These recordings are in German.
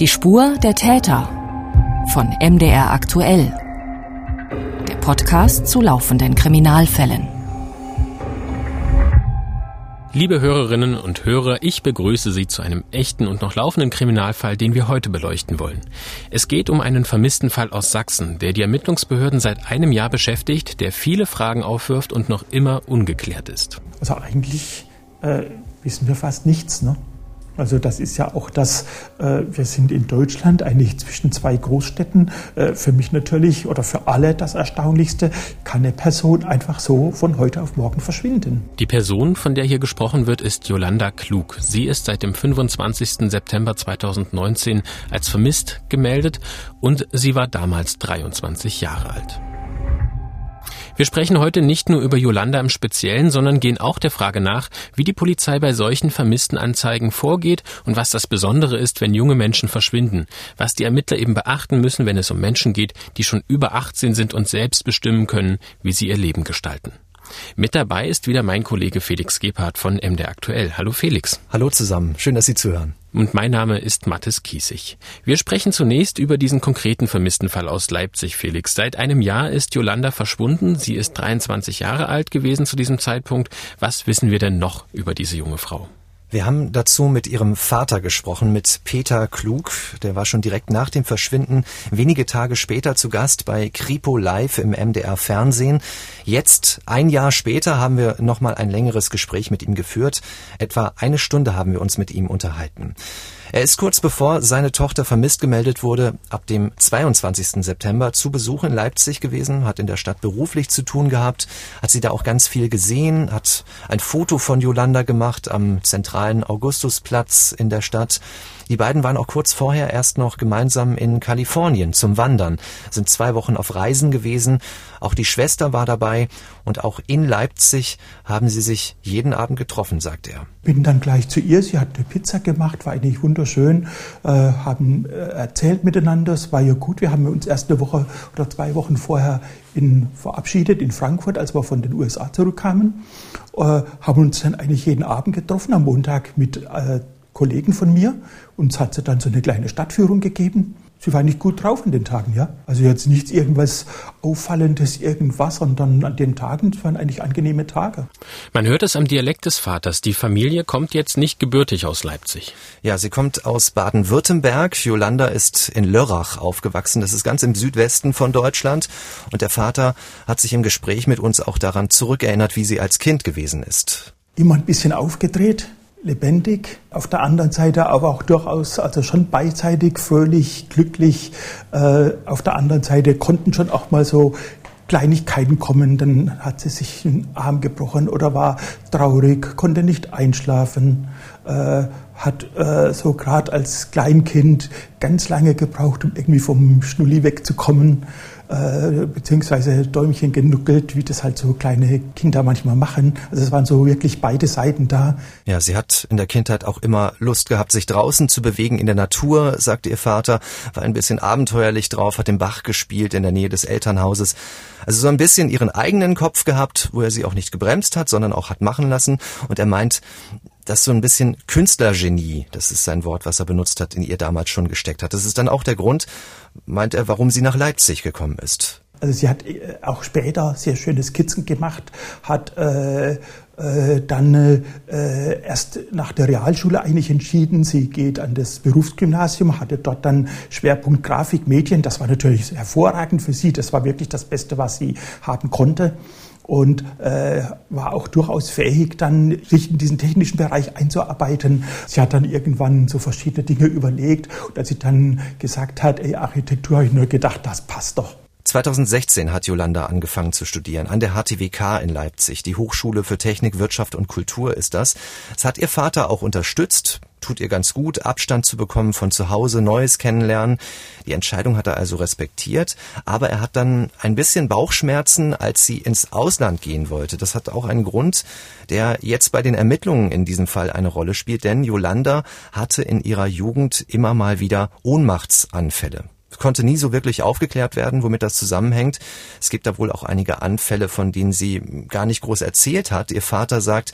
Die Spur der Täter von MDR aktuell. Der Podcast zu laufenden Kriminalfällen. Liebe Hörerinnen und Hörer, ich begrüße Sie zu einem echten und noch laufenden Kriminalfall, den wir heute beleuchten wollen. Es geht um einen vermissten Fall aus Sachsen, der die Ermittlungsbehörden seit einem Jahr beschäftigt, der viele Fragen aufwirft und noch immer ungeklärt ist. Also eigentlich äh, wissen wir fast nichts. Ne? Also das ist ja auch das, äh, wir sind in Deutschland eigentlich zwischen zwei Großstädten. Äh, für mich natürlich oder für alle das Erstaunlichste, kann eine Person einfach so von heute auf morgen verschwinden. Die Person, von der hier gesprochen wird, ist Yolanda Klug. Sie ist seit dem 25. September 2019 als vermisst gemeldet und sie war damals 23 Jahre alt. Wir sprechen heute nicht nur über Yolanda im Speziellen, sondern gehen auch der Frage nach, wie die Polizei bei solchen vermissten Anzeigen vorgeht und was das Besondere ist, wenn junge Menschen verschwinden, was die Ermittler eben beachten müssen, wenn es um Menschen geht, die schon über 18 sind und selbst bestimmen können, wie sie ihr Leben gestalten. Mit dabei ist wieder mein Kollege Felix Gebhardt von MDR Aktuell. Hallo Felix. Hallo zusammen, schön, dass Sie zuhören. Und mein Name ist Mathis Kiesig. Wir sprechen zunächst über diesen konkreten vermissten Fall aus Leipzig, Felix. Seit einem Jahr ist Yolanda verschwunden. Sie ist 23 Jahre alt gewesen zu diesem Zeitpunkt. Was wissen wir denn noch über diese junge Frau? Wir haben dazu mit ihrem Vater gesprochen, mit Peter Klug. Der war schon direkt nach dem Verschwinden wenige Tage später zu Gast bei Kripo Live im MDR Fernsehen. Jetzt, ein Jahr später, haben wir nochmal ein längeres Gespräch mit ihm geführt. Etwa eine Stunde haben wir uns mit ihm unterhalten. Er ist kurz bevor seine Tochter vermisst gemeldet wurde, ab dem 22. September zu Besuch in Leipzig gewesen, hat in der Stadt beruflich zu tun gehabt, hat sie da auch ganz viel gesehen, hat ein Foto von Yolanda gemacht am zentralen Augustusplatz in der Stadt. Die beiden waren auch kurz vorher erst noch gemeinsam in Kalifornien zum Wandern, sind zwei Wochen auf Reisen gewesen. Auch die Schwester war dabei und auch in Leipzig haben sie sich jeden Abend getroffen, sagt er. Bin dann gleich zu ihr. Sie hat eine Pizza gemacht, war eigentlich wunderschön, äh, haben äh, erzählt miteinander. Es war ja gut. Wir haben uns erst eine Woche oder zwei Wochen vorher in, verabschiedet in Frankfurt, als wir von den USA zurückkamen. Äh, haben uns dann eigentlich jeden Abend getroffen, am Montag mit äh, Kollegen von mir. Uns hat sie dann so eine kleine Stadtführung gegeben. Sie war nicht gut drauf an den Tagen, ja. Also jetzt nichts irgendwas Auffallendes, irgendwas, sondern an den Tagen waren eigentlich angenehme Tage. Man hört es am Dialekt des Vaters. Die Familie kommt jetzt nicht gebürtig aus Leipzig. Ja, sie kommt aus Baden-Württemberg. Yolanda ist in Lörrach aufgewachsen. Das ist ganz im Südwesten von Deutschland. Und der Vater hat sich im Gespräch mit uns auch daran zurückerinnert, wie sie als Kind gewesen ist. Immer ein bisschen aufgedreht, lebendig, auf der anderen Seite aber auch durchaus, also schon beidseitig, fröhlich, glücklich. Äh, auf der anderen Seite konnten schon auch mal so Kleinigkeiten kommen, dann hat sie sich einen Arm gebrochen oder war traurig, konnte nicht einschlafen, äh, hat äh, so gerade als Kleinkind ganz lange gebraucht, um irgendwie vom Schnulli wegzukommen äh, beziehungsweise Däumchen genuckelt, wie das halt so kleine Kinder manchmal machen. Also es waren so wirklich beide Seiten da. Ja, sie hat in der Kindheit auch immer Lust gehabt, sich draußen zu bewegen in der Natur, sagte ihr Vater, war ein bisschen abenteuerlich drauf, hat im Bach gespielt in der Nähe des Elternhauses. Also so ein bisschen ihren eigenen Kopf gehabt, wo er sie auch nicht gebremst hat, sondern auch hat machen lassen. Und er meint, dass so ein bisschen Künstlergenie, das ist sein Wort, was er benutzt hat, in ihr damals schon gesteckt hat. Das ist dann auch der Grund, meint er, warum sie nach Leipzig gekommen ist. Also sie hat äh, auch später sehr schöne Skizzen gemacht, hat äh, äh, dann äh, erst nach der Realschule eigentlich entschieden, sie geht an das Berufsgymnasium, hatte dort dann Schwerpunkt Grafik, Medien. Das war natürlich hervorragend für sie. Das war wirklich das Beste, was sie haben konnte und äh, war auch durchaus fähig, dann sich in diesen technischen Bereich einzuarbeiten. Sie hat dann irgendwann so verschiedene Dinge überlegt und als sie dann gesagt hat, ey, Architektur, habe ich nur gedacht, das passt doch. 2016 hat Yolanda angefangen zu studieren an der HTWK in Leipzig. Die Hochschule für Technik, Wirtschaft und Kultur ist das. Es hat ihr Vater auch unterstützt, tut ihr ganz gut, Abstand zu bekommen von zu Hause, Neues kennenlernen. Die Entscheidung hat er also respektiert, aber er hat dann ein bisschen Bauchschmerzen, als sie ins Ausland gehen wollte. Das hat auch einen Grund, der jetzt bei den Ermittlungen in diesem Fall eine Rolle spielt, denn Yolanda hatte in ihrer Jugend immer mal wieder Ohnmachtsanfälle konnte nie so wirklich aufgeklärt werden, womit das zusammenhängt. Es gibt da wohl auch einige Anfälle, von denen sie gar nicht groß erzählt hat. Ihr Vater sagt,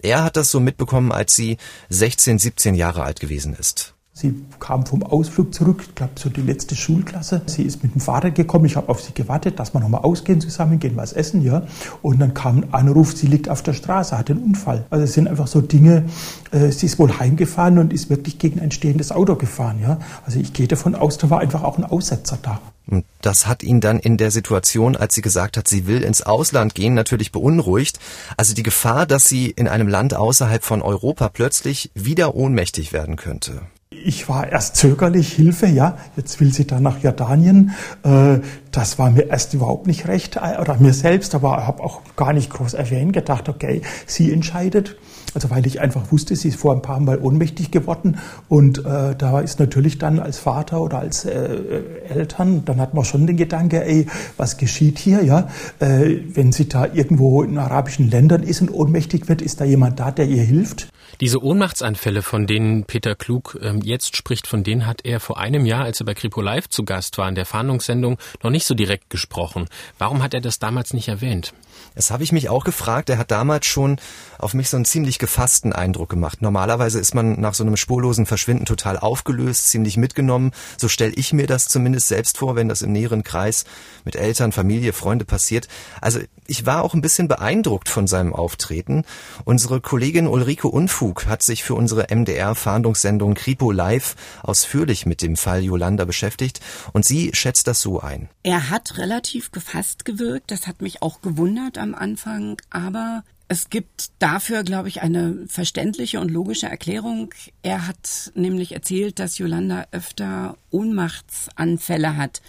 er hat das so mitbekommen, als sie 16, 17 Jahre alt gewesen ist. Sie kam vom Ausflug zurück, ich glaube so die letzte Schulklasse. Sie ist mit dem Vater gekommen, ich habe auf sie gewartet, dass wir nochmal ausgehen zusammen, gehen was essen, ja. Und dann kam ein Anruf, sie liegt auf der Straße, hat einen Unfall. Also es sind einfach so Dinge, äh, sie ist wohl heimgefahren und ist wirklich gegen ein stehendes Auto gefahren, ja. Also ich gehe davon aus, da war einfach auch ein Aussetzer da. Und das hat ihn dann in der Situation, als sie gesagt hat, sie will ins Ausland gehen, natürlich beunruhigt. Also die Gefahr, dass sie in einem Land außerhalb von Europa plötzlich wieder ohnmächtig werden könnte. Ich war erst zögerlich, Hilfe, ja, jetzt will sie dann nach Jordanien. Äh, das war mir erst überhaupt nicht recht, äh, oder mir selbst, aber habe auch gar nicht groß erwähnt, gedacht, okay, sie entscheidet. Also weil ich einfach wusste, sie ist vor ein paar Mal ohnmächtig geworden und äh, da ist natürlich dann als Vater oder als äh, Eltern, dann hat man schon den Gedanke, ey, was geschieht hier, ja? Äh, wenn sie da irgendwo in arabischen Ländern ist und ohnmächtig wird, ist da jemand da, der ihr hilft? Diese Ohnmachtsanfälle, von denen Peter Klug ähm, jetzt spricht, von denen hat er vor einem Jahr, als er bei Kripo Live zu Gast war in der Fahndungssendung, noch nicht so direkt gesprochen. Warum hat er das damals nicht erwähnt? Das habe ich mich auch gefragt. Er hat damals schon auf mich so einen ziemlich gefassten Eindruck gemacht. Normalerweise ist man nach so einem spurlosen Verschwinden total aufgelöst, ziemlich mitgenommen. So stelle ich mir das zumindest selbst vor, wenn das im näheren Kreis mit Eltern, Familie, Freunde passiert. Also ich war auch ein bisschen beeindruckt von seinem Auftreten. Unsere Kollegin Ulrike Unfug hat sich für unsere MDR-Fahndungssendung Kripo Live ausführlich mit dem Fall Yolanda beschäftigt und sie schätzt das so ein. Er hat relativ gefasst gewirkt. Das hat mich auch gewundert am Anfang, aber es gibt dafür, glaube ich, eine verständliche und logische Erklärung. Er hat nämlich erzählt, dass Yolanda öfter Ohnmachtsanfälle hat.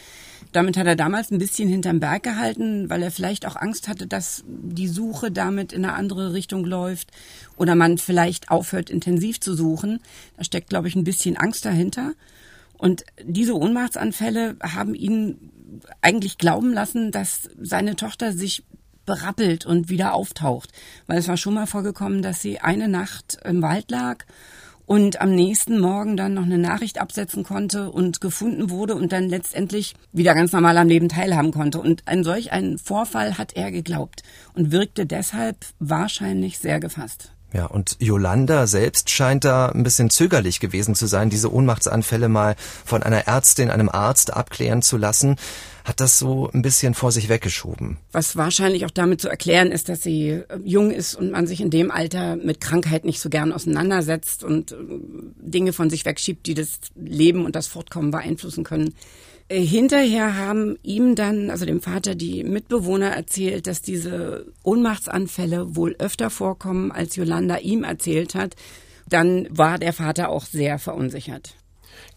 Damit hat er damals ein bisschen hinterm Berg gehalten, weil er vielleicht auch Angst hatte, dass die Suche damit in eine andere Richtung läuft oder man vielleicht aufhört, intensiv zu suchen. Da steckt, glaube ich, ein bisschen Angst dahinter. Und diese Ohnmachtsanfälle haben ihn eigentlich glauben lassen, dass seine Tochter sich berappelt und wieder auftaucht. Weil es war schon mal vorgekommen, dass sie eine Nacht im Wald lag und am nächsten Morgen dann noch eine Nachricht absetzen konnte und gefunden wurde und dann letztendlich wieder ganz normal am Leben teilhaben konnte. Und an solch einen Vorfall hat er geglaubt und wirkte deshalb wahrscheinlich sehr gefasst. Ja, und Yolanda selbst scheint da ein bisschen zögerlich gewesen zu sein, diese Ohnmachtsanfälle mal von einer Ärztin, einem Arzt abklären zu lassen hat das so ein bisschen vor sich weggeschoben. Was wahrscheinlich auch damit zu erklären ist, dass sie äh, jung ist und man sich in dem Alter mit Krankheit nicht so gern auseinandersetzt und äh, Dinge von sich wegschiebt, die das Leben und das Fortkommen beeinflussen können. Äh, hinterher haben ihm dann, also dem Vater, die Mitbewohner erzählt, dass diese Ohnmachtsanfälle wohl öfter vorkommen, als Yolanda ihm erzählt hat. Dann war der Vater auch sehr verunsichert.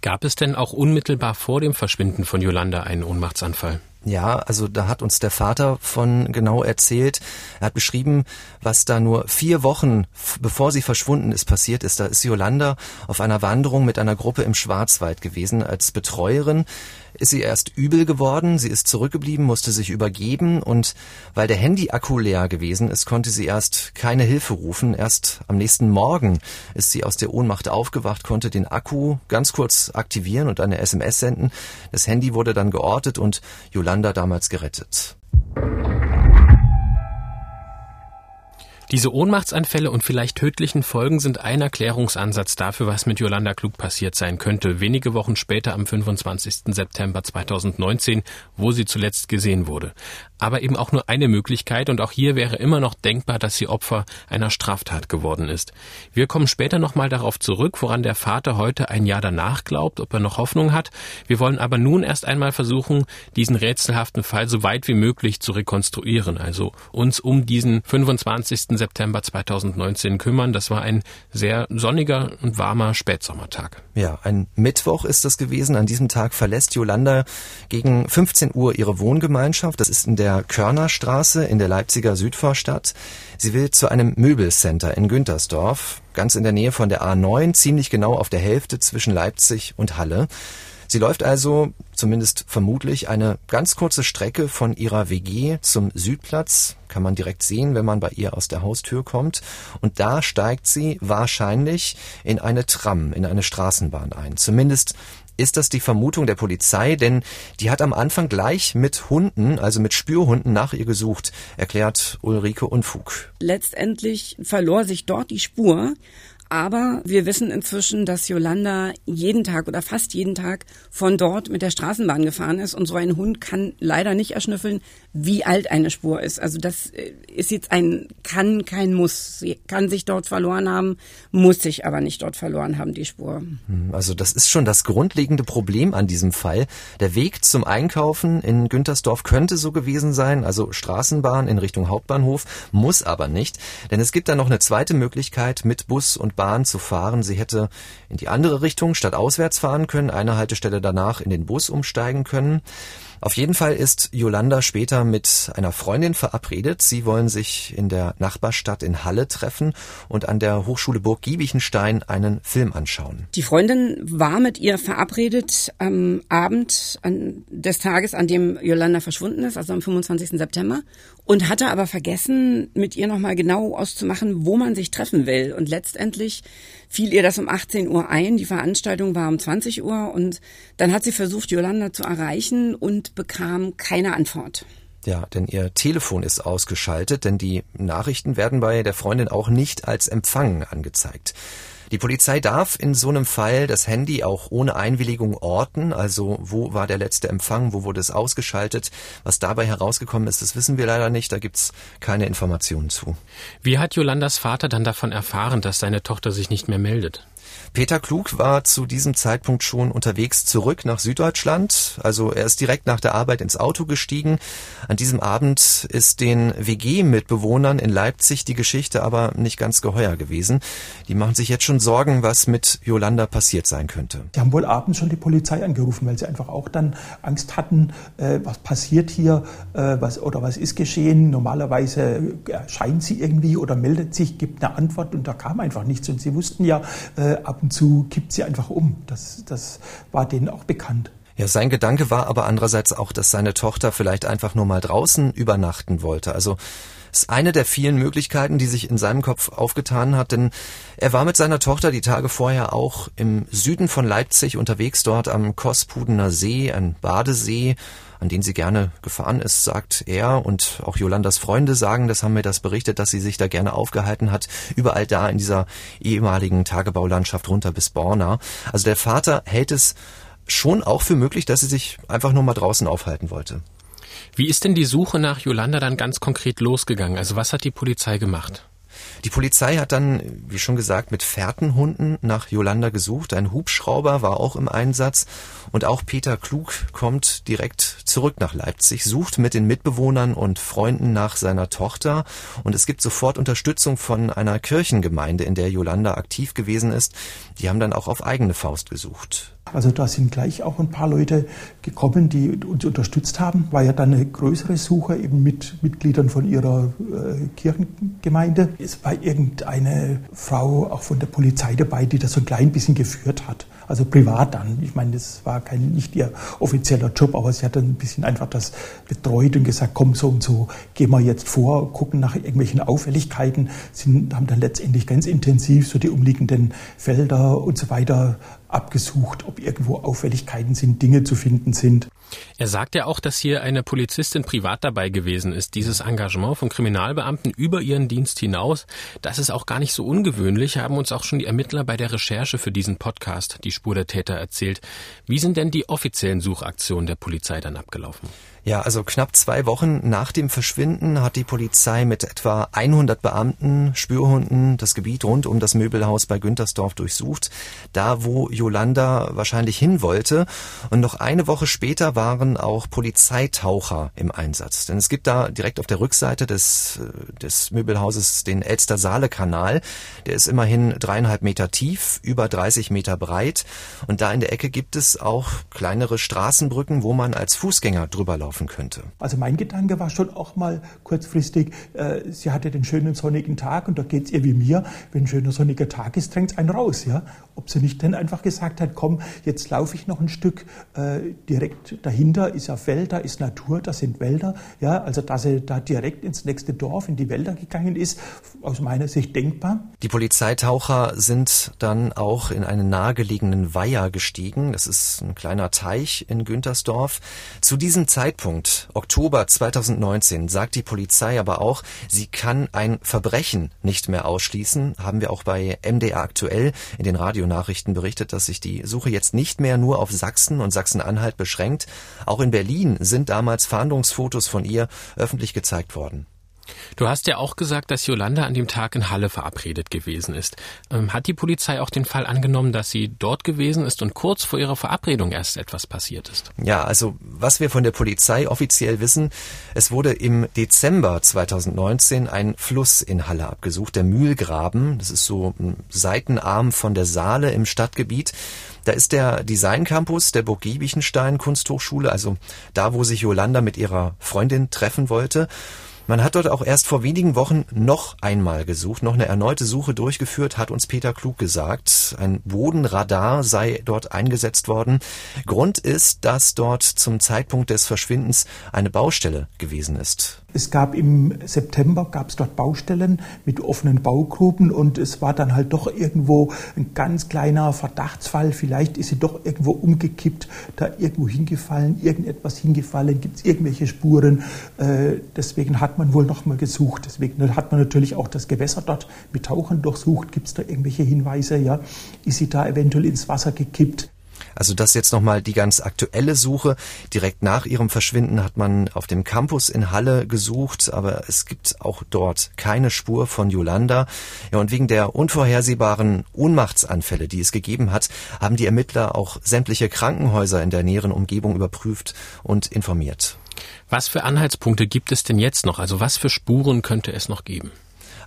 Gab es denn auch unmittelbar vor dem Verschwinden von Yolanda einen Ohnmachtsanfall? Ja, also da hat uns der Vater von genau erzählt. Er hat beschrieben, was da nur vier Wochen bevor sie verschwunden ist passiert ist. Da ist Yolanda auf einer Wanderung mit einer Gruppe im Schwarzwald gewesen als Betreuerin ist sie erst übel geworden, sie ist zurückgeblieben, musste sich übergeben und weil der Handy-Akku leer gewesen ist, konnte sie erst keine Hilfe rufen. Erst am nächsten Morgen ist sie aus der Ohnmacht aufgewacht, konnte den Akku ganz kurz aktivieren und eine SMS senden. Das Handy wurde dann geortet und Yolanda damals gerettet. Diese Ohnmachtsanfälle und vielleicht tödlichen Folgen sind ein Erklärungsansatz dafür, was mit Yolanda Klug passiert sein könnte, wenige Wochen später am 25. September 2019, wo sie zuletzt gesehen wurde. Aber eben auch nur eine Möglichkeit und auch hier wäre immer noch denkbar, dass sie Opfer einer Straftat geworden ist. Wir kommen später nochmal darauf zurück, woran der Vater heute ein Jahr danach glaubt, ob er noch Hoffnung hat. Wir wollen aber nun erst einmal versuchen, diesen rätselhaften Fall so weit wie möglich zu rekonstruieren, also uns um diesen 25. September 2019 kümmern. Das war ein sehr sonniger und warmer Spätsommertag. Ja, ein Mittwoch ist das gewesen. An diesem Tag verlässt Yolanda gegen 15 Uhr ihre Wohngemeinschaft. Das ist in der Körnerstraße in der Leipziger Südvorstadt. Sie will zu einem Möbelcenter in Güntersdorf, ganz in der Nähe von der A9, ziemlich genau auf der Hälfte zwischen Leipzig und Halle. Sie läuft also, zumindest vermutlich, eine ganz kurze Strecke von ihrer WG zum Südplatz, kann man direkt sehen, wenn man bei ihr aus der Haustür kommt. Und da steigt sie wahrscheinlich in eine Tram, in eine Straßenbahn ein. Zumindest ist das die Vermutung der Polizei, denn die hat am Anfang gleich mit Hunden, also mit Spürhunden nach ihr gesucht, erklärt Ulrike Unfug. Letztendlich verlor sich dort die Spur Aber wir wissen inzwischen, dass Yolanda jeden Tag oder fast jeden Tag von dort mit der Straßenbahn gefahren ist. Und so ein Hund kann leider nicht erschnüffeln, wie alt eine Spur ist. Also das äh, ist jetzt ein kann, kein Muss. Sie kann sich dort verloren haben, muss sich aber nicht dort verloren haben, die Spur. Hm, also das ist schon das grundlegende Problem an diesem Fall. Der Weg zum Einkaufen in Güntersdorf könnte so gewesen sein, also Straßenbahn in Richtung Hauptbahnhof, muss aber nicht. Denn es gibt da noch eine zweite Möglichkeit, mit Bus und Bahn zu fahren. Sie hätte in die andere Richtung statt auswärts fahren können, eine Haltestelle danach in den Bus umsteigen können. Auf jeden Fall ist Yolanda später mit einer Freundin verabredet. Sie wollen sich in der Nachbarstadt in Halle treffen und an der Hochschule Burg Giebichenstein einen Film anschauen. Die Freundin war mit ihr verabredet am Abend des Tages, an dem Yolanda verschwunden ist, also am 25. September, und hatte aber vergessen, mit ihr nochmal genau auszumachen, wo man sich treffen will. Und letztendlich fiel ihr das um 18 Uhr ein. Die Veranstaltung war um 20 Uhr und dann hat sie versucht, Yolanda zu erreichen und bekam keine Antwort. Ja, denn ihr Telefon ist ausgeschaltet, denn die Nachrichten werden bei der Freundin auch nicht als Empfang angezeigt. Die Polizei darf in so einem Fall das Handy auch ohne Einwilligung orten, also wo war der letzte Empfang, wo wurde es ausgeschaltet. Was dabei herausgekommen ist, das wissen wir leider nicht, da gibt's keine Informationen zu. Wie hat Jolandas Vater dann davon erfahren, dass seine Tochter sich nicht mehr meldet? Peter Klug war zu diesem Zeitpunkt schon unterwegs zurück nach Süddeutschland. Also er ist direkt nach der Arbeit ins Auto gestiegen. An diesem Abend ist den WG-Mitbewohnern in Leipzig die Geschichte aber nicht ganz geheuer gewesen. Die machen sich jetzt schon Sorgen, was mit Yolanda passiert sein könnte. Die haben wohl abends schon die Polizei angerufen, weil sie einfach auch dann Angst hatten, äh, was passiert hier, äh, was oder was ist geschehen. Normalerweise erscheint sie irgendwie oder meldet sich, gibt eine Antwort und da kam einfach nichts. Und sie wussten ja, äh, ab und zu kippt sie einfach um. Das, das war denen auch bekannt. Ja, sein Gedanke war aber andererseits auch, dass seine Tochter vielleicht einfach nur mal draußen übernachten wollte. Also ist eine der vielen Möglichkeiten, die sich in seinem Kopf aufgetan hat, denn er war mit seiner Tochter die Tage vorher auch im Süden von Leipzig unterwegs, dort am Kospudener See, ein Badesee, an den sie gerne gefahren ist, sagt er und auch Jolandas Freunde sagen, das haben mir das berichtet, dass sie sich da gerne aufgehalten hat, überall da in dieser ehemaligen Tagebaulandschaft runter bis Borna. Also der Vater hält es schon auch für möglich, dass sie sich einfach nur mal draußen aufhalten wollte. Wie ist denn die Suche nach Yolanda dann ganz konkret losgegangen? Also was hat die Polizei gemacht? Die Polizei hat dann, wie schon gesagt, mit Fährtenhunden nach Yolanda gesucht. Ein Hubschrauber war auch im Einsatz. Und auch Peter Klug kommt direkt zurück nach Leipzig, sucht mit den Mitbewohnern und Freunden nach seiner Tochter. Und es gibt sofort Unterstützung von einer Kirchengemeinde, in der Yolanda aktiv gewesen ist. Die haben dann auch auf eigene Faust gesucht. Also da sind gleich auch ein paar Leute gekommen, die uns unterstützt haben. War ja dann eine größere Suche eben mit Mitgliedern von ihrer äh, Kirchengemeinde. Es war irgendeine Frau auch von der Polizei dabei, die das so ein klein bisschen geführt hat. Also privat dann. Ich meine, das war kein, nicht ihr offizieller Job, aber sie hat dann ein bisschen einfach das betreut und gesagt, komm so und so, gehen wir jetzt vor, gucken nach irgendwelchen Auffälligkeiten, sind, haben dann letztendlich ganz intensiv so die umliegenden Felder und so weiter abgesucht, ob irgendwo Auffälligkeiten sind, Dinge zu finden sind. Er sagt ja auch, dass hier eine Polizistin privat dabei gewesen ist. Dieses Engagement von Kriminalbeamten über ihren Dienst hinaus, das ist auch gar nicht so ungewöhnlich, haben uns auch schon die Ermittler bei der Recherche für diesen Podcast, die Spur der Täter, erzählt. Wie sind denn die offiziellen Suchaktionen der Polizei dann abgelaufen? Ja, also knapp zwei Wochen nach dem Verschwinden hat die Polizei mit etwa 100 Beamten, Spürhunden das Gebiet rund um das Möbelhaus bei Güntersdorf durchsucht, da wo Yolanda wahrscheinlich hin wollte. Und noch eine Woche später waren auch Polizeitaucher im Einsatz. Denn es gibt da direkt auf der Rückseite des, des Möbelhauses den Elster-Saale-Kanal. Der ist immerhin dreieinhalb Meter tief, über 30 Meter breit. Und da in der Ecke gibt es auch kleinere Straßenbrücken, wo man als Fußgänger drüber laufen laufen könnte. Also mein Gedanke war schon auch mal kurzfristig, äh, sie hatte den schönen sonnigen Tag und da geht es ihr wie mir, wenn ein schöner sonniger Tag ist, drängt es einen raus. Ja? Ob sie nicht dann einfach gesagt hat, komm, jetzt laufe ich noch ein Stück äh, direkt dahinter ist ja Feld, da ist Natur, das sind Wälder. Ja, also dass er da direkt ins nächste Dorf, in die Wälder gegangen ist, aus meiner Sicht denkbar. Die Polizeitaucher sind dann auch in einen nahegelegenen Weiher gestiegen. Das ist ein kleiner Teich in Güntersdorf. Zu diesem Zeitpunkt, Oktober 2019, sagt die Polizei aber auch, sie kann ein Verbrechen nicht mehr ausschließen. Haben wir auch bei MDR aktuell in den Radionachrichten berichtet, dass sich die Suche jetzt nicht mehr nur auf Sachsen und Sachsen-Anhalt beschränkt. Auch in Berlin sind damals Fahndungsfotos von ihr öffentlich gezeigt worden. Du hast ja auch gesagt, dass Yolanda an dem Tag in Halle verabredet gewesen ist. Ähm, hat die Polizei auch den Fall angenommen, dass sie dort gewesen ist und kurz vor ihrer Verabredung erst etwas passiert ist? Ja, also was wir von der Polizei offiziell wissen, es wurde im Dezember 2019 ein Fluss in Halle abgesucht, der Mühlgraben. Das ist so ein Seitenarm von der Saale im Stadtgebiet. Da ist der Design Campus der Burg Giebichenstein Kunsthochschule, also da, wo sich Yolanda mit ihrer Freundin treffen wollte. Man hat dort auch erst vor wenigen Wochen noch einmal gesucht, noch eine erneute Suche durchgeführt, hat uns Peter Klug gesagt. Ein Bodenradar sei dort eingesetzt worden. Grund ist, dass dort zum Zeitpunkt des Verschwindens eine Baustelle gewesen ist. Es gab im September gab es dort Baustellen mit offenen Baugruben und es war dann halt doch irgendwo ein ganz kleiner Verdachtsfall. Vielleicht ist sie doch irgendwo umgekippt, da irgendwo hingefallen, irgendetwas hingefallen, gibt es irgendwelche Spuren. Äh, deswegen hat man wohl nochmal gesucht. Deswegen hat man natürlich auch das Gewässer dort mit Tauchern durchsucht. Gibt es da irgendwelche Hinweise? Ja, ist sie da eventuell ins Wasser gekippt? Also das jetzt nochmal die ganz aktuelle Suche. Direkt nach ihrem Verschwinden hat man auf dem Campus in Halle gesucht, aber es gibt auch dort keine Spur von Yolanda. Ja, und wegen der unvorhersehbaren Ohnmachtsanfälle, die es gegeben hat, haben die Ermittler auch sämtliche Krankenhäuser in der näheren Umgebung überprüft und informiert. Was für Anhaltspunkte gibt es denn jetzt noch? Also was für Spuren könnte es noch geben?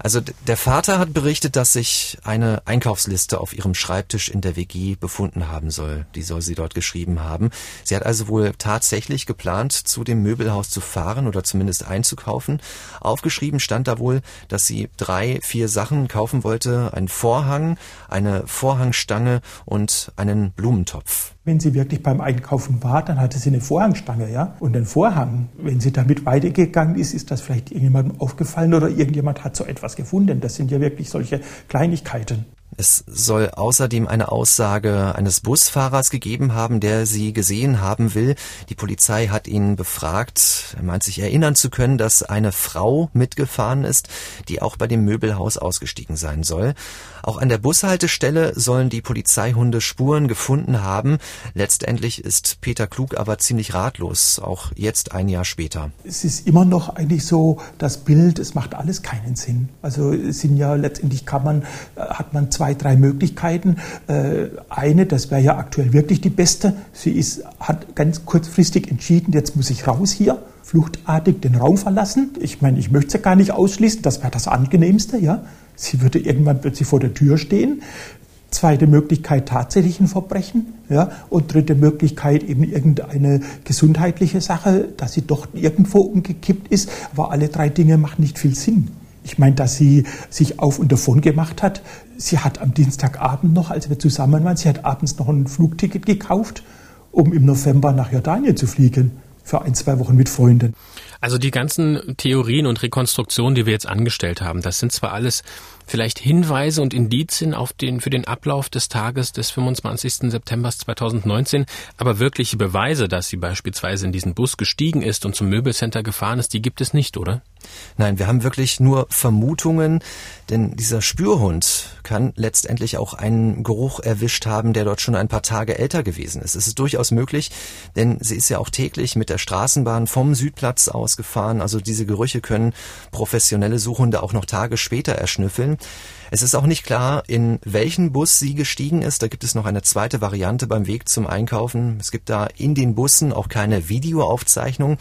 Also der Vater hat berichtet, dass sich eine Einkaufsliste auf ihrem Schreibtisch in der WG befunden haben soll. Die soll sie dort geschrieben haben. Sie hat also wohl tatsächlich geplant, zu dem Möbelhaus zu fahren oder zumindest einzukaufen. Aufgeschrieben stand da wohl, dass sie drei, vier Sachen kaufen wollte. Ein Vorhang, eine Vorhangstange und einen Blumentopf. Wenn sie wirklich beim Einkaufen war, dann hatte sie eine Vorhangstange, ja, und einen Vorhang. Wenn sie damit weitergegangen ist, ist das vielleicht irgendjemandem aufgefallen oder irgendjemand hat so etwas gefunden. Das sind ja wirklich solche Kleinigkeiten. Es soll außerdem eine Aussage eines Busfahrers gegeben haben, der sie gesehen haben will. Die Polizei hat ihn befragt. Er meint sich erinnern zu können, dass eine Frau mitgefahren ist, die auch bei dem Möbelhaus ausgestiegen sein soll. Auch an der Bushaltestelle sollen die Polizeihunde Spuren gefunden haben. Letztendlich ist Peter Klug aber ziemlich ratlos, auch jetzt ein Jahr später. Es ist immer noch eigentlich so das Bild, es macht alles keinen Sinn. Also es sind ja letztendlich kann man, äh, hat man zwei, drei Möglichkeiten. Äh, eine, das wäre ja aktuell wirklich die beste. Sie ist, hat ganz kurzfristig entschieden, jetzt muss ich raus hier fluchtartig den Raum verlassen. Ich meine, ich möchte sie gar nicht ausschließen, das wäre das Angenehmste, ja. Sie würde irgendwann plötzlich vor der Tür stehen. Zweite Möglichkeit tatsächlich ein Verbrechen. Ja, und dritte Möglichkeit eben irgendeine gesundheitliche Sache, dass sie doch irgendwo umgekippt ist. Aber alle drei Dinge machen nicht viel Sinn. Ich meine, dass sie sich auf und davon gemacht hat. Sie hat am Dienstagabend noch, als wir zusammen waren, sie hat abends noch ein Flugticket gekauft, um im November nach Jordanien zu fliegen. Für ein, zwei Wochen mit Freunden. Also die ganzen Theorien und Rekonstruktionen, die wir jetzt angestellt haben, das sind zwar alles vielleicht Hinweise und Indizien auf den, für den Ablauf des Tages des 25. September 2019, aber wirkliche Beweise, dass sie beispielsweise in diesen Bus gestiegen ist und zum Möbelcenter gefahren ist, die gibt es nicht, oder? Nein, wir haben wirklich nur Vermutungen, denn dieser Spürhund kann letztendlich auch einen Geruch erwischt haben, der dort schon ein paar Tage älter gewesen ist. Es ist durchaus möglich, denn sie ist ja auch täglich mit der Straßenbahn vom Südplatz aus gefahren. Also diese Gerüche können professionelle Suchhunde auch noch Tage später erschnüffeln. Es ist auch nicht klar, in welchen Bus sie gestiegen ist. Da gibt es noch eine zweite Variante beim Weg zum Einkaufen. Es gibt da in den Bussen auch keine Videoaufzeichnung.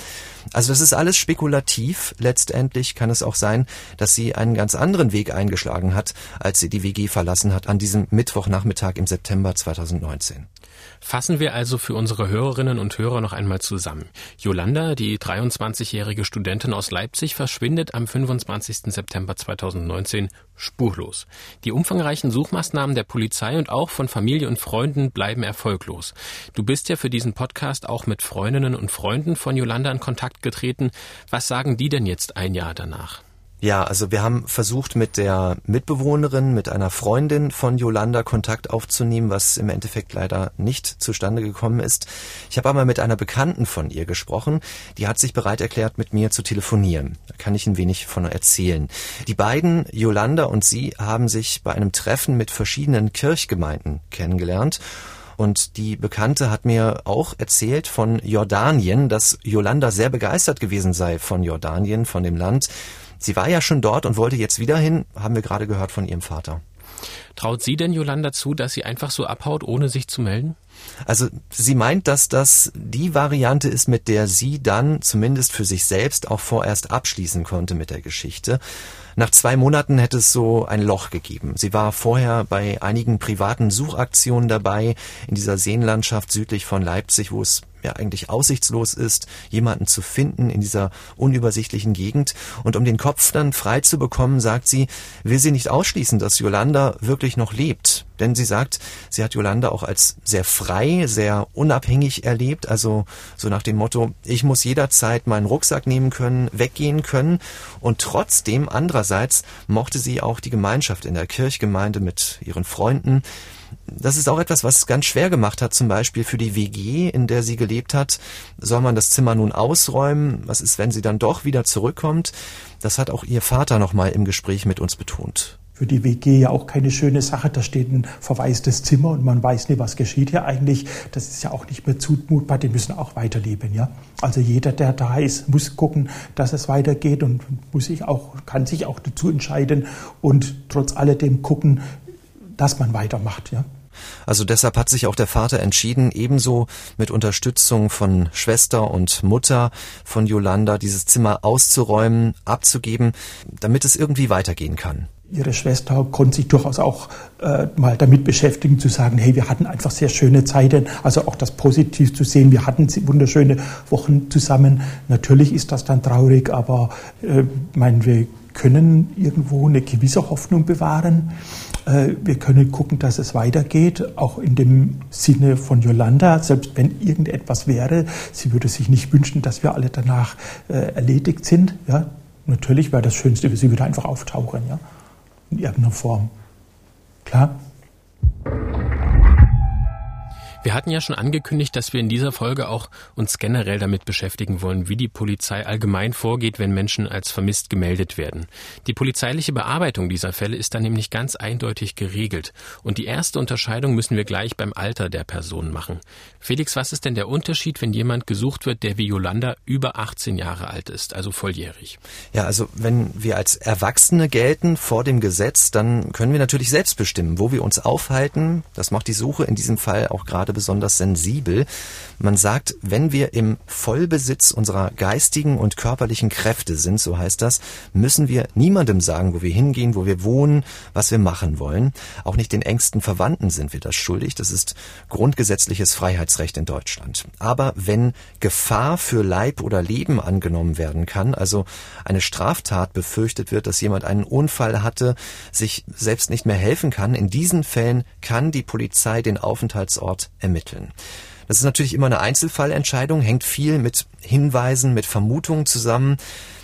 Also das ist alles spekulativ. Letztendlich kann es auch sein, dass sie einen ganz anderen Weg eingeschlagen hat, als sie die WG verlassen hat an diesem Mittwochnachmittag im September 2019. Fassen wir also für unsere Hörerinnen und Hörer noch einmal zusammen. Yolanda, die 23-jährige Studentin aus Leipzig, verschwindet am 25. September 2019 spurlos. los. Die umfangreichen Suchmaßnahmen der Polizei und auch von Familie und Freunden bleiben erfolglos. Du bist ja für diesen Podcast auch mit Freundinnen und Freunden von Yolanda in Kontakt getreten. Was sagen die denn jetzt ein Jahr danach? Ja, also wir haben versucht, mit der Mitbewohnerin, mit einer Freundin von Yolanda Kontakt aufzunehmen, was im Endeffekt leider nicht zustande gekommen ist. Ich habe aber mit einer Bekannten von ihr gesprochen, die hat sich bereit erklärt, mit mir zu telefonieren. Da kann ich ein wenig von erzählen. Die beiden, Yolanda und sie, haben sich bei einem Treffen mit verschiedenen Kirchgemeinden kennengelernt. Und die Bekannte hat mir auch erzählt von Jordanien, dass Yolanda sehr begeistert gewesen sei von Jordanien, von dem Land Sie war ja schon dort und wollte jetzt wieder hin, haben wir gerade gehört von ihrem Vater. Traut sie denn Yolanda zu, dass sie einfach so abhaut, ohne sich zu melden? Also sie meint, dass das die Variante ist, mit der sie dann zumindest für sich selbst auch vorerst abschließen konnte mit der Geschichte. Nach zwei Monaten hätte es so ein Loch gegeben. Sie war vorher bei einigen privaten Suchaktionen dabei in dieser Seenlandschaft südlich von Leipzig, wo es ja eigentlich aussichtslos ist, jemanden zu finden in dieser unübersichtlichen Gegend. Und um den Kopf dann frei zu bekommen, sagt sie, will sie nicht ausschließen, dass Yolanda wirklich noch lebt. Denn sie sagt, sie hat Yolanda auch als sehr frei, sehr unabhängig erlebt. Also so nach dem Motto, ich muss jederzeit meinen Rucksack nehmen können, weggehen können. Und trotzdem, andererseits, mochte sie auch die Gemeinschaft in der Kirchgemeinde mit ihren Freunden das ist auch etwas, was ganz schwer gemacht hat, zum Beispiel für die WG, in der sie gelebt hat. Soll man das Zimmer nun ausräumen? Was ist, wenn sie dann doch wieder zurückkommt? Das hat auch ihr Vater nochmal im Gespräch mit uns betont für die WG ja auch keine schöne Sache. Da steht ein verwaistes Zimmer und man weiß nicht, was geschieht hier eigentlich. Das ist ja auch nicht mehr zumutbar. Die müssen auch weiterleben, ja. Also jeder, der da ist, muss gucken, dass es weitergeht und muss sich auch, kann sich auch dazu entscheiden und trotz alledem gucken, dass man weitermacht, ja. Also deshalb hat sich auch der Vater entschieden, ebenso mit Unterstützung von Schwester und Mutter von Yolanda dieses Zimmer auszuräumen, abzugeben, damit es irgendwie weitergehen kann. Ihre Schwester konnte sich durchaus auch äh, mal damit beschäftigen, zu sagen, hey, wir hatten einfach sehr schöne Zeiten, also auch das Positiv zu sehen, wir hatten wunderschöne Wochen zusammen. Natürlich ist das dann traurig, aber äh, meinen wir können irgendwo eine gewisse Hoffnung bewahren. Äh, wir können gucken, dass es weitergeht, auch in dem Sinne von Yolanda, selbst wenn irgendetwas wäre. Sie würde sich nicht wünschen, dass wir alle danach äh, erledigt sind. Ja, natürlich wäre das Schönste, wenn sie wieder einfach auftauchen, ja, in irgendeiner Form. Klar. Wir hatten ja schon angekündigt, dass wir in dieser Folge auch uns generell damit beschäftigen wollen, wie die Polizei allgemein vorgeht, wenn Menschen als vermisst gemeldet werden. Die polizeiliche Bearbeitung dieser Fälle ist dann nämlich ganz eindeutig geregelt. Und die erste Unterscheidung müssen wir gleich beim Alter der Person machen. Felix, was ist denn der Unterschied, wenn jemand gesucht wird, der wie Yolanda über 18 Jahre alt ist, also volljährig? Ja, also wenn wir als Erwachsene gelten vor dem Gesetz, dann können wir natürlich selbst bestimmen, wo wir uns aufhalten. Das macht die Suche in diesem Fall auch gerade besonders sensibel. Man sagt, wenn wir im Vollbesitz unserer geistigen und körperlichen Kräfte sind, so heißt das, müssen wir niemandem sagen, wo wir hingehen, wo wir wohnen, was wir machen wollen. Auch nicht den engsten Verwandten sind wir das schuldig. Das ist grundgesetzliches Freiheitsrecht in Deutschland. Aber wenn Gefahr für Leib oder Leben angenommen werden kann, also eine Straftat befürchtet wird, dass jemand einen Unfall hatte, sich selbst nicht mehr helfen kann, in diesen Fällen kann die Polizei den Aufenthaltsort ermitteln. Das ist natürlich immer eine Einzelfallentscheidung, hängt viel mit Hinweisen, mit Vermutungen zusammen.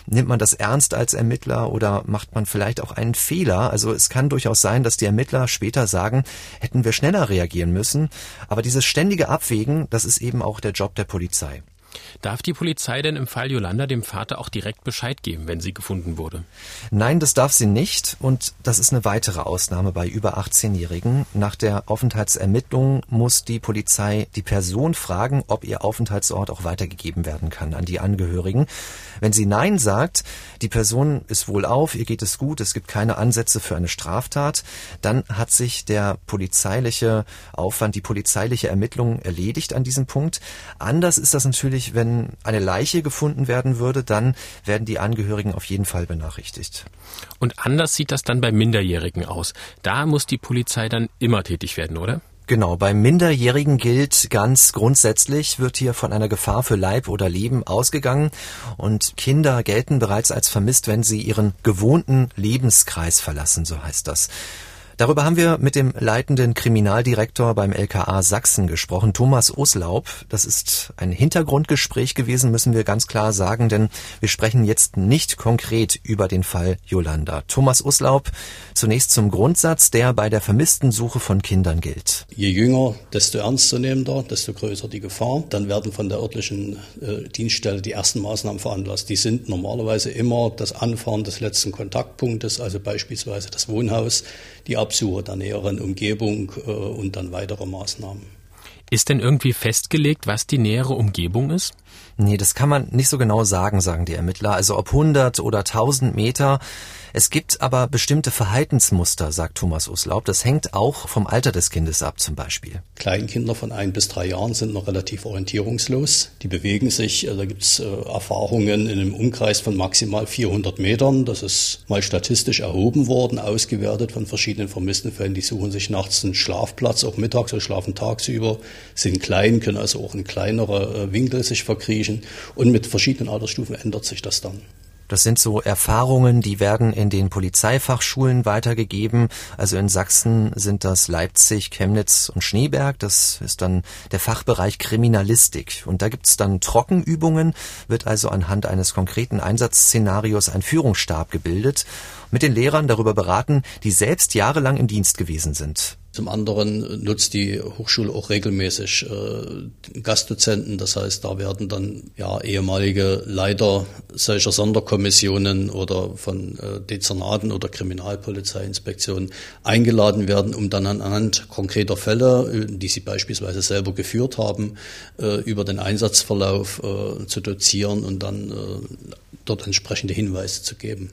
Nimmt man das ernst als Ermittler oder macht man vielleicht auch einen Fehler? Also es kann durchaus sein, dass die Ermittler später sagen, hätten wir schneller reagieren müssen. Aber dieses ständige Abwägen, das ist eben auch der Job der Polizei. Darf die Polizei denn im Fall Yolanda dem Vater auch direkt Bescheid geben, wenn sie gefunden wurde? Nein, das darf sie nicht. Und das ist eine weitere Ausnahme bei über 18-Jährigen. Nach der Aufenthaltsermittlung muss die Polizei die Person fragen, ob ihr Aufenthaltsort auch weitergegeben werden kann an die Angehörigen. Wenn sie Nein sagt, die Person ist wohlauf, ihr geht es gut, es gibt keine Ansätze für eine Straftat, dann hat sich der polizeiliche Aufwand, die polizeiliche Ermittlung erledigt an diesem Punkt. Anders ist das natürlich, wenn eine Leiche gefunden werden würde, dann werden die Angehörigen auf jeden Fall benachrichtigt. Und anders sieht das dann bei Minderjährigen aus. Da muss die Polizei dann immer tätig werden, oder? Genau, beim Minderjährigen gilt ganz grundsätzlich, wird hier von einer Gefahr für Leib oder Leben ausgegangen und Kinder gelten bereits als vermisst, wenn sie ihren gewohnten Lebenskreis verlassen, so heißt das. Darüber haben wir mit dem leitenden Kriminaldirektor beim LKA Sachsen gesprochen, Thomas Oslaub. Das ist ein Hintergrundgespräch gewesen, müssen wir ganz klar sagen, denn wir sprechen jetzt nicht konkret über den Fall Yolanda. Thomas Oslaub, zunächst zum Grundsatz, der bei der vermissten Suche von Kindern gilt. Je jünger, desto ernstzunehmender, desto größer die Gefahr. Dann werden von der örtlichen äh, Dienststelle die ersten Maßnahmen veranlasst. Die sind normalerweise immer das Anfahren des letzten Kontaktpunktes, also beispielsweise das Wohnhaus, die Absuche der näheren Umgebung äh, und dann weitere Maßnahmen. Ist denn irgendwie festgelegt, was die nähere Umgebung ist? Nee, das kann man nicht so genau sagen, sagen die Ermittler. Also ob 100 oder 1000 Meter, es gibt aber bestimmte Verhaltensmuster, sagt Thomas Uslaub. Das hängt auch vom Alter des Kindes ab zum Beispiel. Kleinkinder von ein bis drei Jahren sind noch relativ orientierungslos. Die bewegen sich, also da gibt es äh, Erfahrungen in einem Umkreis von maximal 400 Metern. Das ist mal statistisch erhoben worden, ausgewertet von verschiedenen vermissten Fällen. Die suchen sich nachts einen Schlafplatz, auch mittags oder schlafen tagsüber, sind klein, können also auch in kleinere äh, Winkel sich verkriechen. Und mit verschiedenen Altersstufen ändert sich das dann. Das sind so Erfahrungen, die werden in den Polizeifachschulen weitergegeben. Also in Sachsen sind das Leipzig, Chemnitz und Schneeberg. Das ist dann der Fachbereich Kriminalistik. Und da gibt's dann Trockenübungen, wird also anhand eines konkreten Einsatzszenarios ein Führungsstab gebildet, mit den Lehrern darüber beraten, die selbst jahrelang im Dienst gewesen sind. Zum anderen nutzt die Hochschule auch regelmäßig äh, Gastdozenten. Das heißt, da werden dann ja ehemalige Leiter solcher Sonderkommissionen oder von äh, Dezernaten oder Kriminalpolizeiinspektionen eingeladen werden, um dann anhand konkreter Fälle, äh, die sie beispielsweise selber geführt haben, äh, über den Einsatzverlauf äh, zu dozieren und dann äh, dort entsprechende Hinweise zu geben.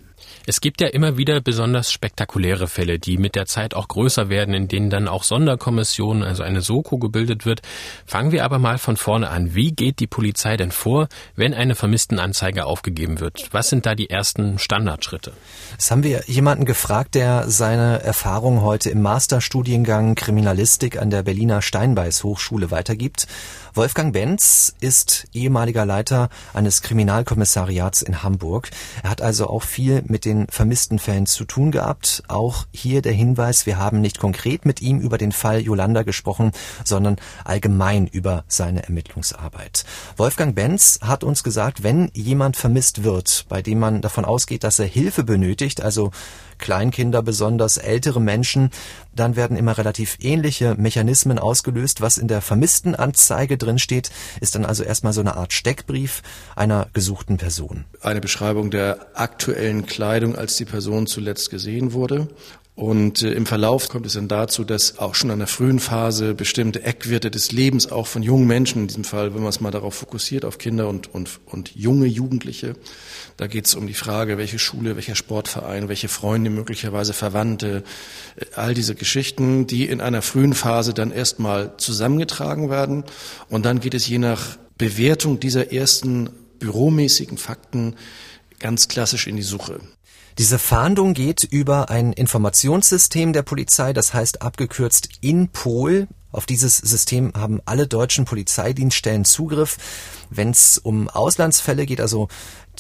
Es gibt ja immer wieder besonders spektakuläre Fälle, die mit der Zeit auch größer werden, in denen dann auch Sonderkommissionen, also eine Soko gebildet wird. Fangen wir aber mal von vorne an. Wie geht die Polizei denn vor, wenn eine Vermisstenanzeige aufgegeben wird? Was sind da die ersten Standardschritte? Das haben wir jemanden gefragt, der seine Erfahrung heute im Masterstudiengang Kriminalistik an der Berliner Steinbeiß Hochschule weitergibt. Wolfgang Benz ist ehemaliger Leiter eines Kriminalkommissariats in Hamburg. Er hat also auch viel mit den vermissten Fällen zu tun gehabt. Auch hier der Hinweis, wir haben nicht konkret mit ihm über den Fall Yolanda gesprochen, sondern allgemein über seine Ermittlungsarbeit. Wolfgang Benz hat uns gesagt, wenn jemand vermisst wird, bei dem man davon ausgeht, dass er Hilfe benötigt, also Kleinkinder besonders, ältere Menschen, dann werden immer relativ ähnliche Mechanismen ausgelöst. Was in der vermissten Anzeige drin steht, ist dann also erstmal so eine Art Steckbrief einer gesuchten Person. Eine Beschreibung der aktuellen Kleidung, als die Person zuletzt gesehen wurde und äh, im Verlauf kommt es dann dazu, dass auch schon in der frühen Phase bestimmte Eckwerte des Lebens auch von jungen Menschen, in diesem Fall, wenn man es mal darauf fokussiert, auf Kinder und, und, und junge Jugendliche, da geht es um die Frage, welche Schule, welcher Sportverein, welche Freunde, möglicherweise Verwandte, äh, all diese Geschichten, die in einer frühen Phase dann erstmal zusammengetragen werden. Und dann geht es je nach Bewertung dieser ersten büromäßigen Fakten ganz klassisch in die Suche. Diese Fahndung geht über ein Informationssystem der Polizei, das heißt abgekürzt INPOL. Auf dieses System haben alle deutschen Polizeidienststellen Zugriff. Wenn es um Auslandsfälle geht, also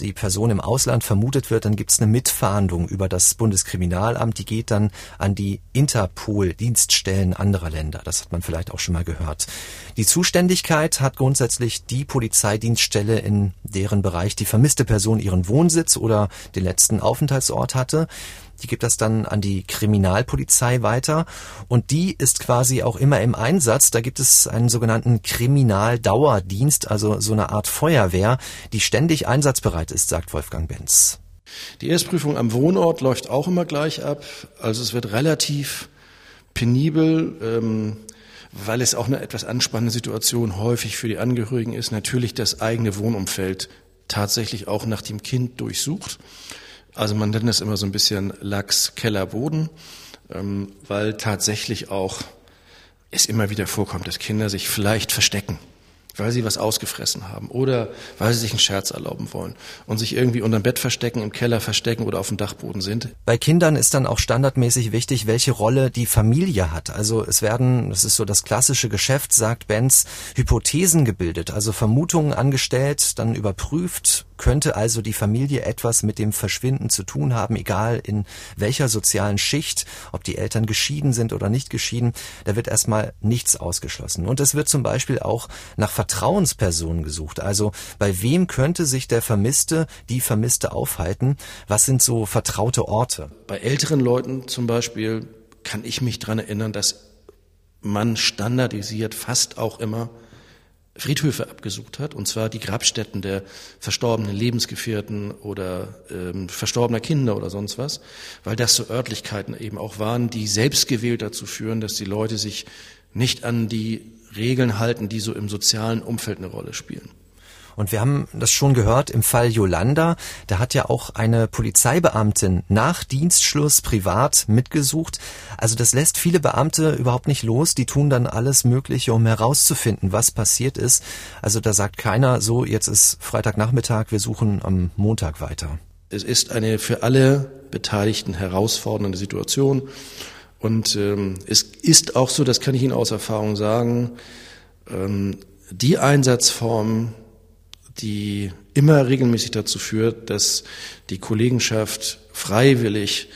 die Person im Ausland vermutet wird, dann gibt es eine Mitfahndung über das Bundeskriminalamt, die geht dann an die Interpol-Dienststellen anderer Länder. Das hat man vielleicht auch schon mal gehört. Die Zuständigkeit hat grundsätzlich die Polizeidienststelle, in deren Bereich die vermisste Person ihren Wohnsitz oder den letzten Aufenthaltsort hatte. Die gibt das dann an die Kriminalpolizei weiter und die ist quasi auch immer im Einsatz. Da gibt es einen sogenannten Kriminaldauerdienst, also so eine Art Feuerwehr, die ständig einsatzbereit ist, sagt Wolfgang Benz. Die Erstprüfung am Wohnort läuft auch immer gleich ab. Also es wird relativ penibel, ähm, weil es auch eine etwas anspannende Situation häufig für die Angehörigen ist, natürlich das eigene Wohnumfeld tatsächlich auch nach dem Kind durchsucht. Also man nennt es immer so ein bisschen Lachs, Keller, Boden, ähm, weil tatsächlich auch es immer wieder vorkommt, dass Kinder sich vielleicht verstecken. weil sie was ausgefressen haben oder weil sie sich einen Scherz erlauben wollen und sich irgendwie unterm Bett verstecken, im Keller verstecken oder auf dem Dachboden sind. Bei Kindern ist dann auch standardmäßig wichtig, welche Rolle die Familie hat. Also es werden, das ist so das klassische Geschäft, sagt Benz, Hypothesen gebildet, also Vermutungen angestellt, dann überprüft, könnte also die Familie etwas mit dem Verschwinden zu tun haben, egal in welcher sozialen Schicht, ob die Eltern geschieden sind oder nicht geschieden, da wird erstmal nichts ausgeschlossen. Und es wird zum Beispiel auch nach Vertrauenspersonen gesucht. Also bei wem könnte sich der Vermisste, die Vermisste aufhalten? Was sind so vertraute Orte? Bei älteren Leuten zum Beispiel kann ich mich dran erinnern, dass man standardisiert fast auch immer Friedhöfe abgesucht hat, und zwar die Grabstätten der verstorbenen Lebensgefährten oder ähm, verstorbener Kinder oder sonst was, weil das so Örtlichkeiten eben auch waren, die selbstgewählt dazu führen, dass die Leute sich nicht an die Regeln halten, die so im sozialen Umfeld eine Rolle spielen. Und wir haben das schon gehört im Fall Yolanda. Da hat ja auch eine Polizeibeamtin nach Dienstschluss privat mitgesucht. Also das lässt viele Beamte überhaupt nicht los. Die tun dann alles Mögliche, um herauszufinden, was passiert ist. Also da sagt keiner so, jetzt ist Freitagnachmittag, wir suchen am Montag weiter. Es ist eine für alle Beteiligten herausfordernde Situation. Und ähm, es ist auch so, das kann ich Ihnen aus Erfahrung sagen, ähm, die Einsatzform, die immer regelmäßig dazu führt, dass die Kollegenschaft freiwillig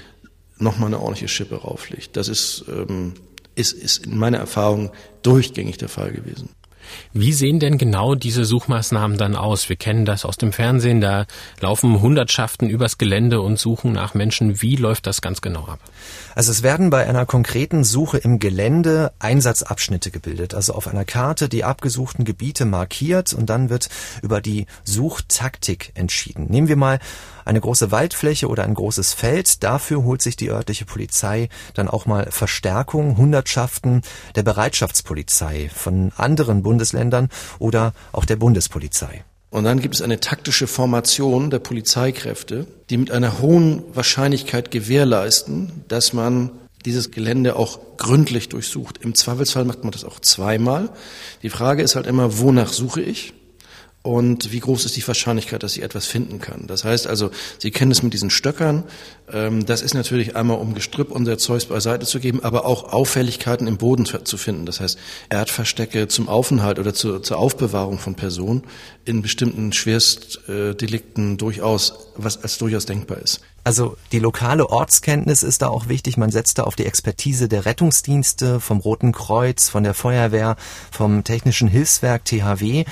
nochmal eine ordentliche Schippe rauflegt. Das ist, ähm, ist, ist in meiner Erfahrung durchgängig der Fall gewesen. Wie sehen denn genau diese Suchmaßnahmen dann aus? Wir kennen das aus dem Fernsehen, da laufen Hundertschaften übers Gelände und suchen nach Menschen. Wie läuft das ganz genau ab? Also es werden bei einer konkreten Suche im Gelände Einsatzabschnitte gebildet, also auf einer Karte die abgesuchten Gebiete markiert und dann wird über die Suchtaktik entschieden. Nehmen wir mal eine große Waldfläche oder ein großes Feld. Dafür holt sich die örtliche Polizei dann auch mal Verstärkung, Hundertschaften der Bereitschaftspolizei von anderen Bundesländern oder auch der Bundespolizei. Und dann gibt es eine taktische Formation der Polizeikräfte, die mit einer hohen Wahrscheinlichkeit gewährleisten, dass man dieses Gelände auch gründlich durchsucht. Im Zweifelsfall macht man das auch zweimal. Die Frage ist halt immer, wonach suche ich? Und wie groß ist die Wahrscheinlichkeit, dass ich etwas finden kann. Das heißt also, Sie kennen es mit diesen Stöckern. Ähm, das ist natürlich einmal, um Gestrüpp unser Zeugs beiseite zu geben, aber auch Auffälligkeiten im Boden zu finden. Das heißt, Erdverstecke zum Aufenthalt oder zur, zur Aufbewahrung von Personen in bestimmten Schwerstdelikten durchaus, was als durchaus denkbar ist. Also die lokale Ortskenntnis ist da auch wichtig. Man setzt da auf die Expertise der Rettungsdienste, vom Roten Kreuz, von der Feuerwehr, vom Technischen Hilfswerk THW.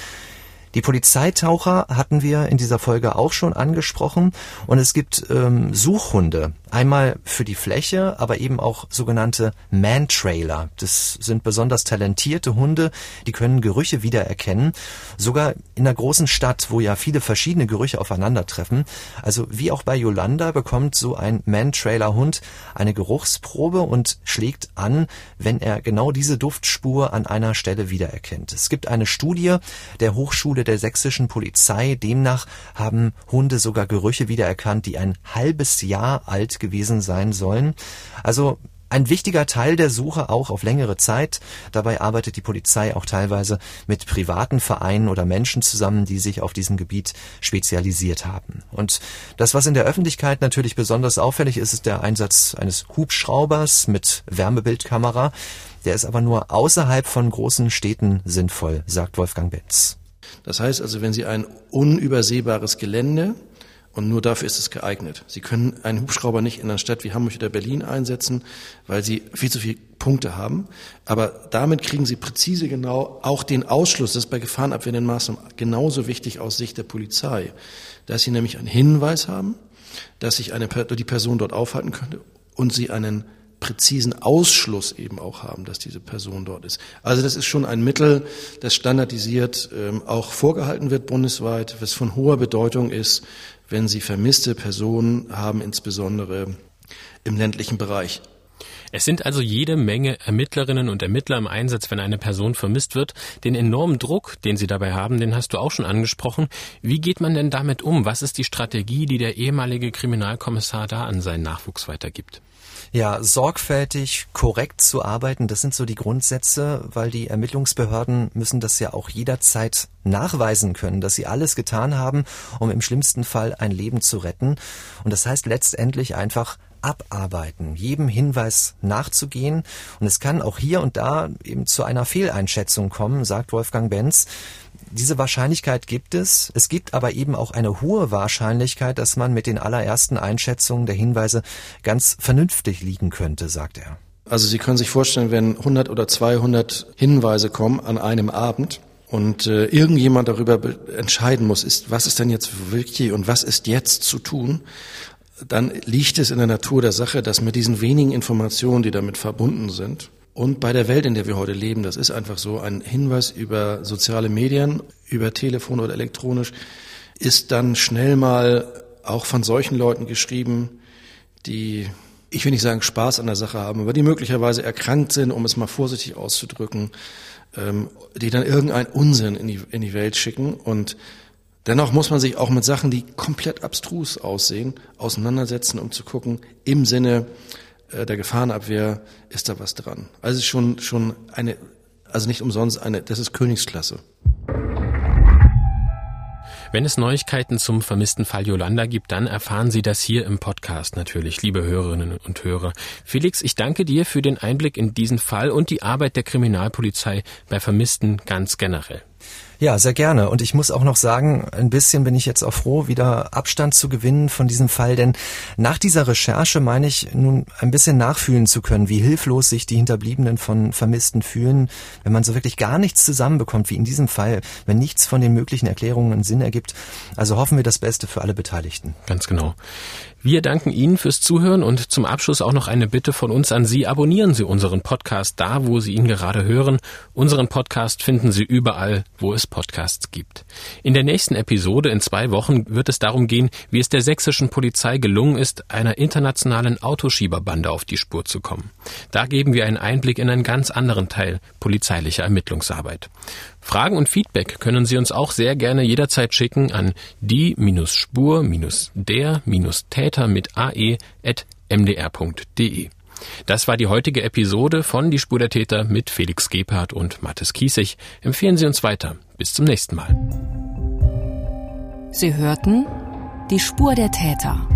Die Polizeitaucher hatten wir in dieser Folge auch schon angesprochen und es gibt ähm, Suchhunde, einmal für die Fläche, aber eben auch sogenannte Man-Trailer. Das sind besonders talentierte Hunde, die können Gerüche wiedererkennen, sogar in einer großen Stadt, wo ja viele verschiedene Gerüche aufeinandertreffen. Also wie auch bei Yolanda bekommt so ein Man-Trailer-Hund eine Geruchsprobe und schlägt an, wenn er genau diese Duftspur an einer Stelle wiedererkennt. Es gibt eine Studie der Hochschule Hochschule der sächsischen Polizei. Demnach haben Hunde sogar Gerüche wiedererkannt, die ein halbes Jahr alt gewesen sein sollen. Also ein wichtiger Teil der Suche auch auf längere Zeit. Dabei arbeitet die Polizei auch teilweise mit privaten Vereinen oder Menschen zusammen, die sich auf diesem Gebiet spezialisiert haben. Und das, was in der Öffentlichkeit natürlich besonders auffällig ist, ist der Einsatz eines Hubschraubers mit Wärmebildkamera. Der ist aber nur außerhalb von großen Städten sinnvoll, sagt Wolfgang Benz. Das heißt also, wenn Sie ein unübersehbares Gelände und nur dafür ist es geeignet. Sie können einen Hubschrauber nicht in einer Stadt wie Hamburg oder Berlin einsetzen, weil Sie viel zu viele Punkte haben. Aber damit kriegen Sie präzise genau auch den Ausschluss, das ist bei gefahrenabwehrenden Maßnahmen genauso wichtig aus Sicht der Polizei, dass Sie nämlich einen Hinweis haben, dass sich eine, die Person dort aufhalten könnte und Sie einen präzisen Ausschluss eben auch haben, dass diese Person dort ist. Also das ist schon ein Mittel, das standardisiert ähm, auch vorgehalten wird bundesweit, was von hoher Bedeutung ist, wenn Sie vermisste Personen haben, insbesondere im ländlichen Bereich. Es sind also jede Menge Ermittlerinnen und Ermittler im Einsatz, wenn eine Person vermisst wird. Den enormen Druck, den sie dabei haben, den hast du auch schon angesprochen. Wie geht man denn damit um? Was ist die Strategie, die der ehemalige Kriminalkommissar da an seinen Nachwuchs weitergibt? Ja, sorgfältig, korrekt zu arbeiten, das sind so die Grundsätze, weil die Ermittlungsbehörden müssen das ja auch jederzeit nachweisen können, dass sie alles getan haben, um im schlimmsten Fall ein Leben zu retten. Und das heißt letztendlich einfach abarbeiten, jedem Hinweis nachzugehen. Und es kann auch hier und da eben zu einer Fehleinschätzung kommen, sagt Wolfgang Benz. Diese Wahrscheinlichkeit gibt es. Es gibt aber eben auch eine hohe Wahrscheinlichkeit, dass man mit den allerersten Einschätzungen der Hinweise ganz vernünftig liegen könnte, sagt er. Also Sie können sich vorstellen, wenn 100 oder 200 Hinweise kommen an einem Abend und äh, irgendjemand darüber entscheiden muss, ist, was ist denn jetzt wirklich und was ist jetzt zu tun, dann liegt es in der Natur der Sache, dass mit diesen wenigen Informationen, die damit verbunden sind, und bei der Welt, in der wir heute leben, das ist einfach so, ein Hinweis über soziale Medien, über Telefon oder elektronisch, ist dann schnell mal auch von solchen Leuten geschrieben, die, ich will nicht sagen Spaß an der Sache haben, aber die möglicherweise erkrankt sind, um es mal vorsichtig auszudrücken, ähm, die dann irgendeinen Unsinn in die, in die Welt schicken und Dennoch muss man sich auch mit Sachen, die komplett abstrus aussehen, auseinandersetzen, um zu gucken, im Sinne äh, der Gefahrenabwehr ist da was dran. Also schon, schon eine, also nicht umsonst eine, das ist Königsklasse. Wenn es Neuigkeiten zum vermissten Fall Yolanda gibt, dann erfahren Sie das hier im Podcast natürlich, liebe Hörerinnen und Hörer. Felix, ich danke dir für den Einblick in diesen Fall und die Arbeit der Kriminalpolizei bei Vermissten ganz generell. Ja, sehr gerne. Und ich muss auch noch sagen, ein bisschen bin ich jetzt auch froh, wieder Abstand zu gewinnen von diesem Fall, denn nach dieser Recherche meine ich nun ein bisschen nachfühlen zu können, wie hilflos sich die Hinterbliebenen von Vermissten fühlen, wenn man so wirklich gar nichts zusammenbekommt, wie in diesem Fall, wenn nichts von den möglichen Erklärungen Sinn ergibt. Also hoffen wir das Beste für alle Beteiligten. Ganz genau. Wir danken Ihnen fürs Zuhören und zum Abschluss auch noch eine Bitte von uns an Sie. Abonnieren Sie unseren Podcast da, wo Sie ihn gerade hören. Unseren Podcast finden Sie überall, wo es Podcasts gibt. In der nächsten Episode in zwei Wochen wird es darum gehen, wie es der sächsischen Polizei gelungen ist, einer internationalen Autoschieberbande auf die Spur zu kommen. Da geben wir einen Einblick in einen ganz anderen Teil polizeilicher Ermittlungsarbeit. Fragen und Feedback können Sie uns auch sehr gerne jederzeit schicken an die-spur-der-täter mit ae.mdr.de. Das war die heutige Episode von Die Spur der Täter mit Felix Gebhardt und Mathis Kiesig. Empfehlen Sie uns weiter. Bis zum nächsten Mal. Sie hörten Die Spur der Täter.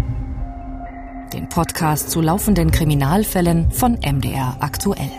Den Podcast zu laufenden Kriminalfällen von MDR aktuell.